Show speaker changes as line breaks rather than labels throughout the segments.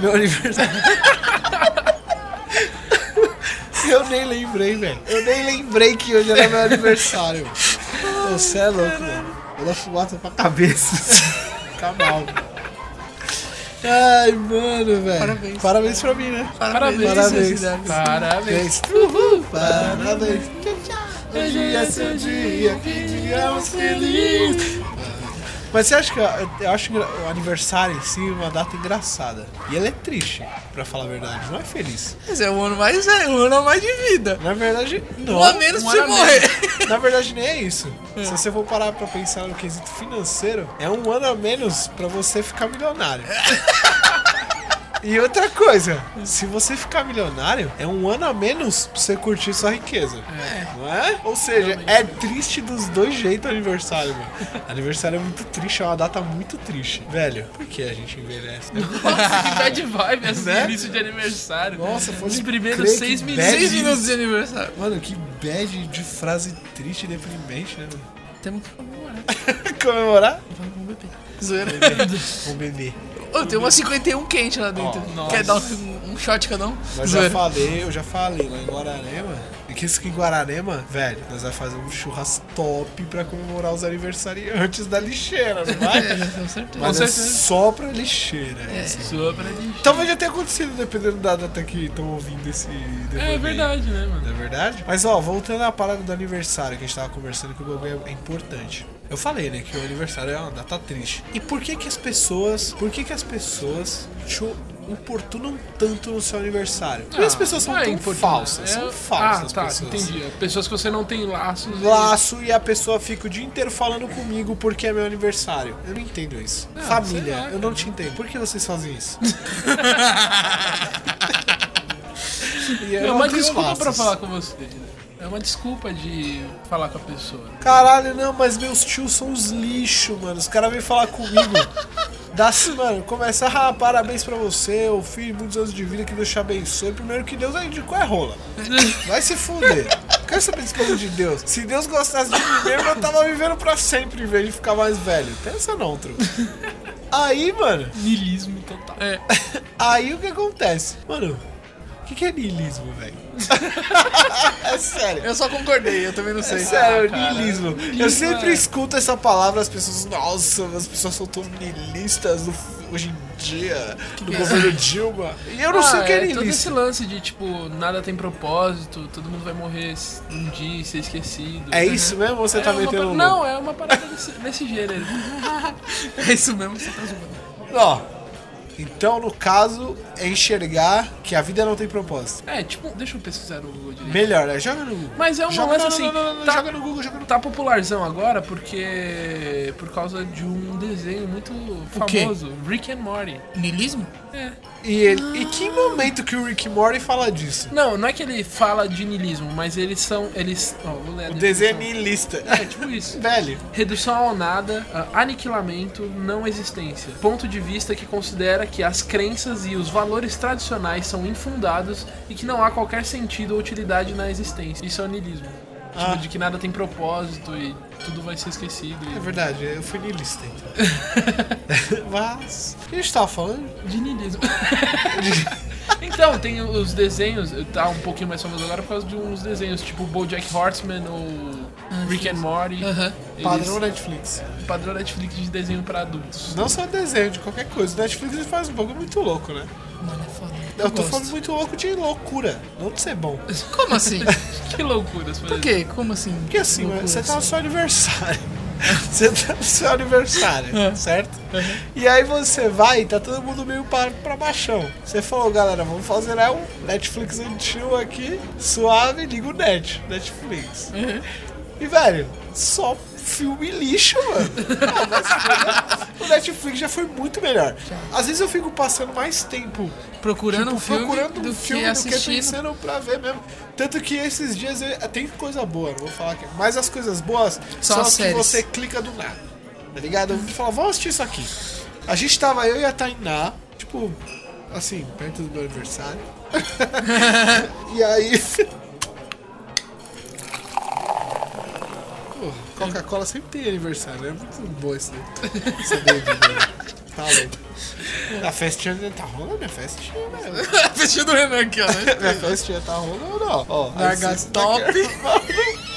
meu aniversário. Eu nem lembrei, velho. Eu nem lembrei que hoje era meu aniversário. Você é louco, mano. Vou dar fumaça pra cabeça. Fica mal. Ai, mano, velho.
Parabéns.
Parabéns pra mim, né?
Parabéns.
Parabéns.
Parabéns.
Uhul. Parabéns. Hoje é seu dia, que digamos feliz. Mas você acha que eu acho o aniversário em si é uma data engraçada. E ele é triste, pra falar a verdade, não é feliz.
Mas é o ano mais velho, o ano a mais de vida.
Na verdade, não.
Um a menos
um
pra você morrer.
Na verdade, nem é isso. Se você for parar pra pensar no quesito financeiro, é um ano a menos pra você ficar milionário. E outra coisa, se você ficar milionário, é um ano a menos pra você curtir sua riqueza. Não é? Ou seja, é triste dos dois jeitos o aniversário, mano. Aniversário é muito triste, é uma data muito triste. Velho, por que a gente envelhece? né?
Nossa, que bad vibe esse
Né?
início de aniversário.
Nossa, foi
Os primeiros seis minutos.
bad.
Seis minutos de aniversário.
Mano, que bad de frase triste e deprimente, né, mano?
Temos que comemorar.
Comemorar?
Vamos beber. Zoeira.
Um bebê.
Tem uma 51 quente lá dentro. Quer dar um, um shot cada um?
Mas já falei, eu já falei lá em Guararema. Que em Guararema, velho, nós vamos fazer um churras top pra comemorar os aniversariantes da lixeira, não vai?
É, com certeza.
Mas
Com
é
certeza.
só pra lixeira. É.
Sua pra lixo.
Talvez já tenha acontecido, dependendo da data que estão ouvindo esse.
É verdade, né,
Não
mano?
é verdade? Mas ó, voltando à parada do aniversário que a gente tava conversando, que o bagulho é importante. Eu falei, né, que o aniversário é uma data triste. E por que que as pessoas, por que que as pessoas te importunam tanto no seu aniversário? Porque as
Ah,
pessoas são
não é
tão falsas,
é-
são falsas
Ah, tá,
pessoas.
entendi. Pessoas que você não tem laços. e-
Laço e a pessoa fica o dia inteiro falando comigo porque é meu aniversário. Eu não entendo isso.
Ah,
Família,
lá,
eu não te entendo. Por que vocês fazem isso? E
É
não
uma desculpa pra falar com você. É uma desculpa de falar com a pessoa.
Caralho, não, mas meus tios são os lixo, mano. Os caras vêm falar comigo. Dá mano, começa, ah, parabéns pra você, ô filho, muitos anos de vida, que Deus te abençoe. Primeiro que Deus aí indicou é rola. Vai se fuder. Quero saber desse bagulho de Deus. Se Deus gostasse de mim mesmo, eu tava vivendo pra sempre em vez de ficar mais velho. Pensa não, truco. Aí, mano,
Nilismo total.
É.
aí o que acontece? Mano, o que, que é niilismo, velho? é sério.
Eu só concordei, eu também não sei.
É sério,
cara.
niilismo. Eu
Niilismo
sempre
é-
escuto essa palavra, as pessoas, nossa, as pessoas são tão niilistas no- hoje em dia, no
que é
governo Dilma. E eu não sei o que é
todo esse lance de, tipo, nada tem propósito, todo mundo vai morrer um dia e ser esquecido.
É isso mesmo ou você
É
tá metendo
par-? Não, é uma parada desse, desse gênero.
É isso mesmo, você tá zoando.
Ó, então no caso é enxergar que a vida não tem propósito.
É, tipo, deixa eu pesquisar no Google direito.
Melhor, né? Joga no Google.
Mas é um
joga,
lance assim.
não, não, não,
tá,
joga no Google, joga no
tá popularzão agora porque. por causa de um desenho muito
quê?
famoso, Rick and Morty.
Nilismo?
É.
E, ele, e que momento que o Rick Morty fala disso?
Não, não é que ele fala de niilismo, mas eles são. Eles. Ó, vou ler a
O desenho é niilista.
É, tipo isso.
Velho.
Redução ao nada, ah, aniquilamento, não existência. Ponto de vista que considera que as crenças e os valores tradicionais são infundados e que não há qualquer sentido ou utilidade na existência. Isso é o niilismo. Tipo,
Ah.
de que nada tem propósito e tudo vai ser esquecido.
É
E...
verdade, eu fui niilista então. Mas. O que a gente tava falando?
De niilismo. então, tem os desenhos, tá um pouquinho mais famoso agora por causa de uns desenhos, tipo o BoJack Horseman ou Rick and Morty. Eles-
Padrão Netflix.
padrão Netflix de desenho pra adultos.
Não só desenho, de qualquer coisa. O Netflix faz um bagulho muito louco, né?
Mano, é foda.
Eu tô
gosto.
falando muito louco de loucura, não de ser bom.
Como assim?
Que loucuras,
Por quê? Como assim?
Porque assim,
Loucura
você tá no
assim?
seu aniversário. Você tá no seu aniversário,
É.
certo? E aí você vai e tá todo mundo meio pra, pra baixão. Você falou, galera, vamos fazer né, um Netflix antigo aqui, suave, liga o net, Netflix.
Uhum.
E, velho, só filme lixo, mano. Ah, mas, o Netflix já foi muito melhor. Às vezes eu fico passando mais tempo
Procurando
tipo,
um filme
procurando
do
um
que
filme do que pensando pra ver mesmo. Tanto que esses dias eu- tem coisa boa, não vou falar que. Mas as coisas boas
Só
são
as
as que você clica do nada. Tá ligado? Eu falo, vamos assistir isso aqui. A gente tava, eu e a Tainá, tipo, assim, perto do meu aniversário. e aí. Coca-Cola sempre tem aniversário? É muito bom esse, essa bebida. tá louco. A festinha tá rolando, a festinha, né?
Fechando o Renan aqui, ó. Né?
Minha festinha tá rolando, ó. ó
top.
tá querendo-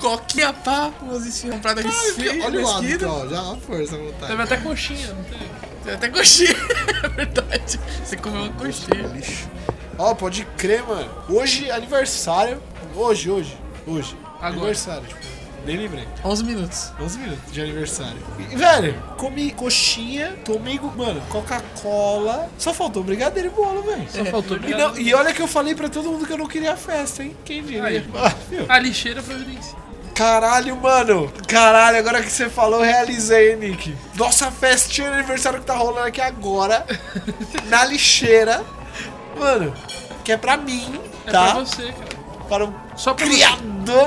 Coquinha pá, umas esfirras compradas aqui
Olha o lado, ó, já a força à vontade.
Teve até coxinha, não teve?
Tem até coxinha. É verdade. Você comeu uma coxinha.
Lixo. Ó, pode crer, mano. Hoje, aniversário. Hoje, hoje. Hoje.
Agora.
Aniversário, tipo. Nem lembrei.
11 minutos.
11 minutos de aniversário. E, velho, comi coxinha, tomei, mano, Coca-Cola. Só faltou brigadeiro e bolo, velho.
Só faltou
E, não- e olha que eu falei pra todo mundo que eu não queria festa, hein? Quem diria? Ah?
A lixeira providencia.
Caralho, mano. Caralho, agora que você falou, realizei, hein, Nick. Nossa festinha de aniversário que tá rolando aqui agora, na lixeira. Mano, que é pra mim,
É
tá?
pra você, cara.
Para o
Só pra
criador,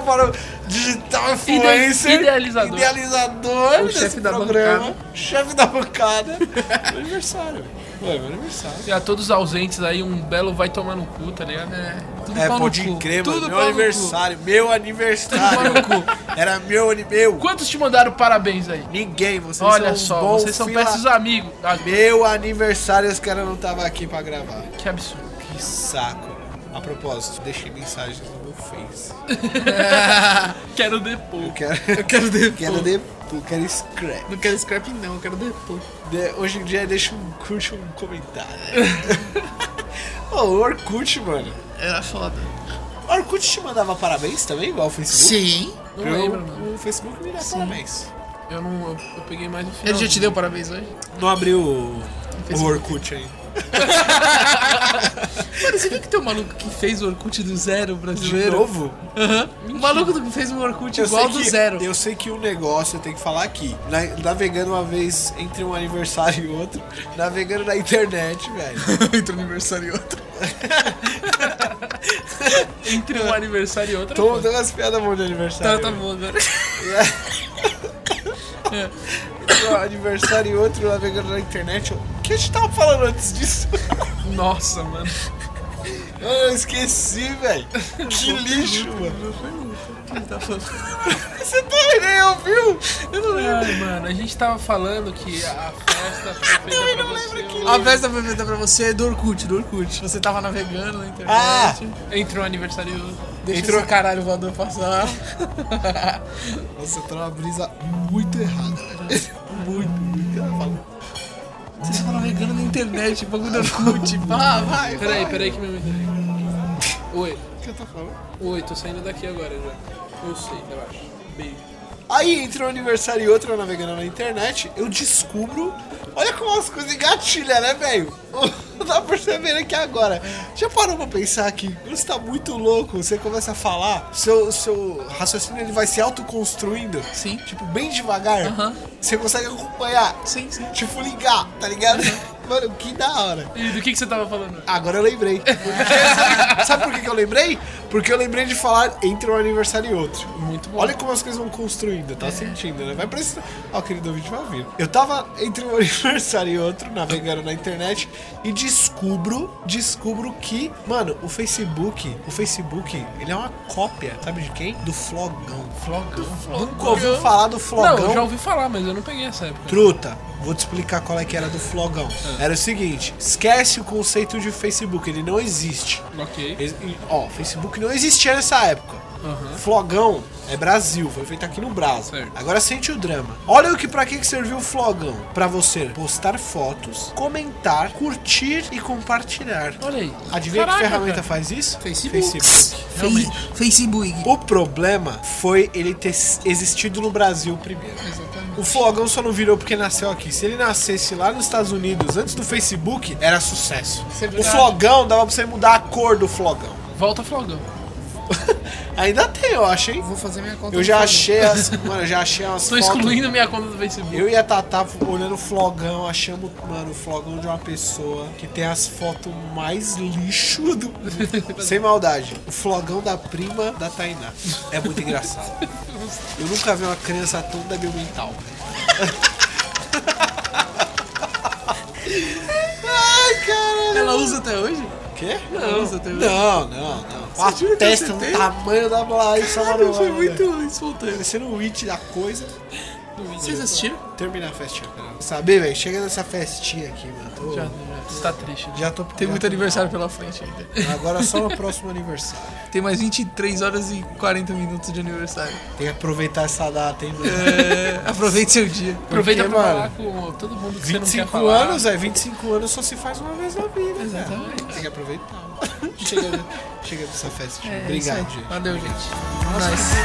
para o digital influencer,
idealizador.
idealizador
O chefe da
programa,
bancada.
chefe da bancada. Meu aniversário. Ué, meu aniversário.
E a todos os ausentes aí, um belo vai tomar no cu, tá ligado?
É, tudo
É,
pau no
pode
cu.
crer, mano.
Tudo
Meu aniversário. Meu aniversário.
Tudo pau no cu.
Era meu meu.
Quantos te mandaram parabéns aí?
Ninguém, vocês
Olha
são
só, vocês são péssimos amigos. Ah,
Meu aniversário os caras não estavam aqui pra gravar.
que absurdo.
Que saco. A propósito, deixei mensagens no Face.
Quero depor.
Eu quero.
Eu quero depor.
quero de, eu quero scrap.
Não quero scrap não, eu quero depor.
De- hoje em dia deixa um curte um comentário. Ô, o Orkut, mano.
Era foda.
O Orkut te mandava parabéns também, igual o Facebook?
Sim.
Não
Eu-
lembro, mano.
O Facebook me dá
Sim.
parabéns.
Eu não. Eu, eu peguei mais no final.
Ele já te deu parabéns hoje?
Não abriu o, o
Facebook.
Orkut ainda.
Mano, você viu que tem um maluco que fez o Orkut do zero
De
brasileiro?
novo?
Aham. Um maluco que fez um Orkut
Eu
igual do
que,
zero.
eu sei que o negócio, eu tenho que falar aqui. Na- navegando uma vez entre um aniversário e outro, navegando na internet, velho.
Entre um aniversário e outro.
Entre um aniversário e outro.
Tô dando umas piadas boas de
Tá,
aniversário.
tá bom agora.
Entre um aniversário e outro, navegando na internet. eu- O que a gente tava falando antes disso?
Nossa, mano.
Eu esqueci, velho. Que lixo, mano.
Tá falando.
Você também nem ouviu?
Eu não lembro.
Ai, mano, a gente tava falando que a festa foi feita pra você.
A festa foi feita pra você do Orkut, do Orkut. Você tava navegando na internet.
Ah!
Entre um aniversário.
Deixa
Entrou-
esse caralho voador passar.
Você tá numa brisa muito errada. Muito, muito errada.
Navegando na internet, bagulho do Orkut. Vá, vai.
Peraí, peraí que meu internet. Oi,
O que eu tô falando?
oi, tô saindo daqui agora já. Eu sei, relaxa. Beijo.
Aí, entre um aniversário e outro, eu navegando na internet, eu descubro. Olha como as coisas engatilham, né, velho? Tá percebendo aqui agora. Já parou pra pensar que quando você tá muito louco, você começa a falar, seu, seu raciocínio ele vai se autoconstruindo.
Sim.
Tipo, bem devagar. Você consegue acompanhar.
Sim, sim.
Tipo, ligar, tá ligado? Mano, que da hora.
E do que, que você tava falando?
Agora eu lembrei. Porque- sabe por que, que eu lembrei? Porque eu lembrei de falar entre um aniversário e outro.
Muito bom.
Olha como as coisas vão construindo, tá sentindo, né? Vai precisar. Ó, o querido ouvinte vai ouvir. Eu tava entre um aniversário e outro, navegando na internet, e descubro, descubro que, mano, o Facebook, o Facebook, ele é uma cópia, sabe de quem? Do Flogão.
Flogão.
Nunca ouviu falar do
Não,
Flogão?
eu já ouvi falar, mas eu não peguei essa época.
Truta, vou te explicar qual é que era do Flogão. Era o seguinte, esquece o conceito de Facebook, ele não existe.
Ok.
Ex- e, Ó, Facebook não existia nessa época.
Aham.
Flogão é Brasil, foi feito aqui no Brasil.
Certo.
Agora sente o drama. Olha o que para que que serviu o Flogão. Pra você postar fotos, comentar, curtir e compartilhar.
Olha aí.
Adivinha
Caraca,
que ferramenta
cara.
faz isso?
Facebook.
Realmente.
Facebook.
O problema foi ele ter existido no Brasil primeiro.
Exatamente.
O Flogão só não virou porque nasceu aqui. Se ele nascesse lá nos Estados Unidos, antes do Facebook, era sucesso.
É
O. Flogão dava pra você mudar a cor do Flogão.
Volta Flogão.
Ainda tem, eu acho, hein?
Vou fazer minha conta.
Eu já achei as. Mano, eu já achei umas
Tô
fotos.
excluindo minha conta do Facebook.
Eu e a Tatá olhando o flogão, achamos, mano, o flogão de uma pessoa que tem as fotos mais lixo do mundo. Sem maldade. O flogão da prima da Tainá. É muito engraçado. Eu nunca vi uma criança tão débil mental. Ai, caralho.
Ela usa até hoje?
Quê? Não, não, não.
Jura
A testa
tem?
tamanho da Larissa
Cara, foi muito espontâneo.
Parecendo o it da coisa.
Vocês assistiram?
Terminar a festinha, cara. Sabe, velho? Chega nessa festinha aqui, mano. Tô-
Já, já está triste.
já tô
Tem muito
já tô-
aniversário pela frente ainda.
Agora só no próximo aniversário.
Tem mais 23 horas e 40 minutos de aniversário.
Tem que aproveitar essa data, hein, mano?
É, aproveite seu dia.
Aproveita
Porque,
pra
mano,
falar com todo mundo que você não quer
25
falar.
anos, é 25 anos só se faz uma vez na vida,
Exatamente.
cara. Tem que aproveitar. chega, chega dessa festinha.
É,
Obrigado, gente.
Valeu, gente.
Nossa,
Nice.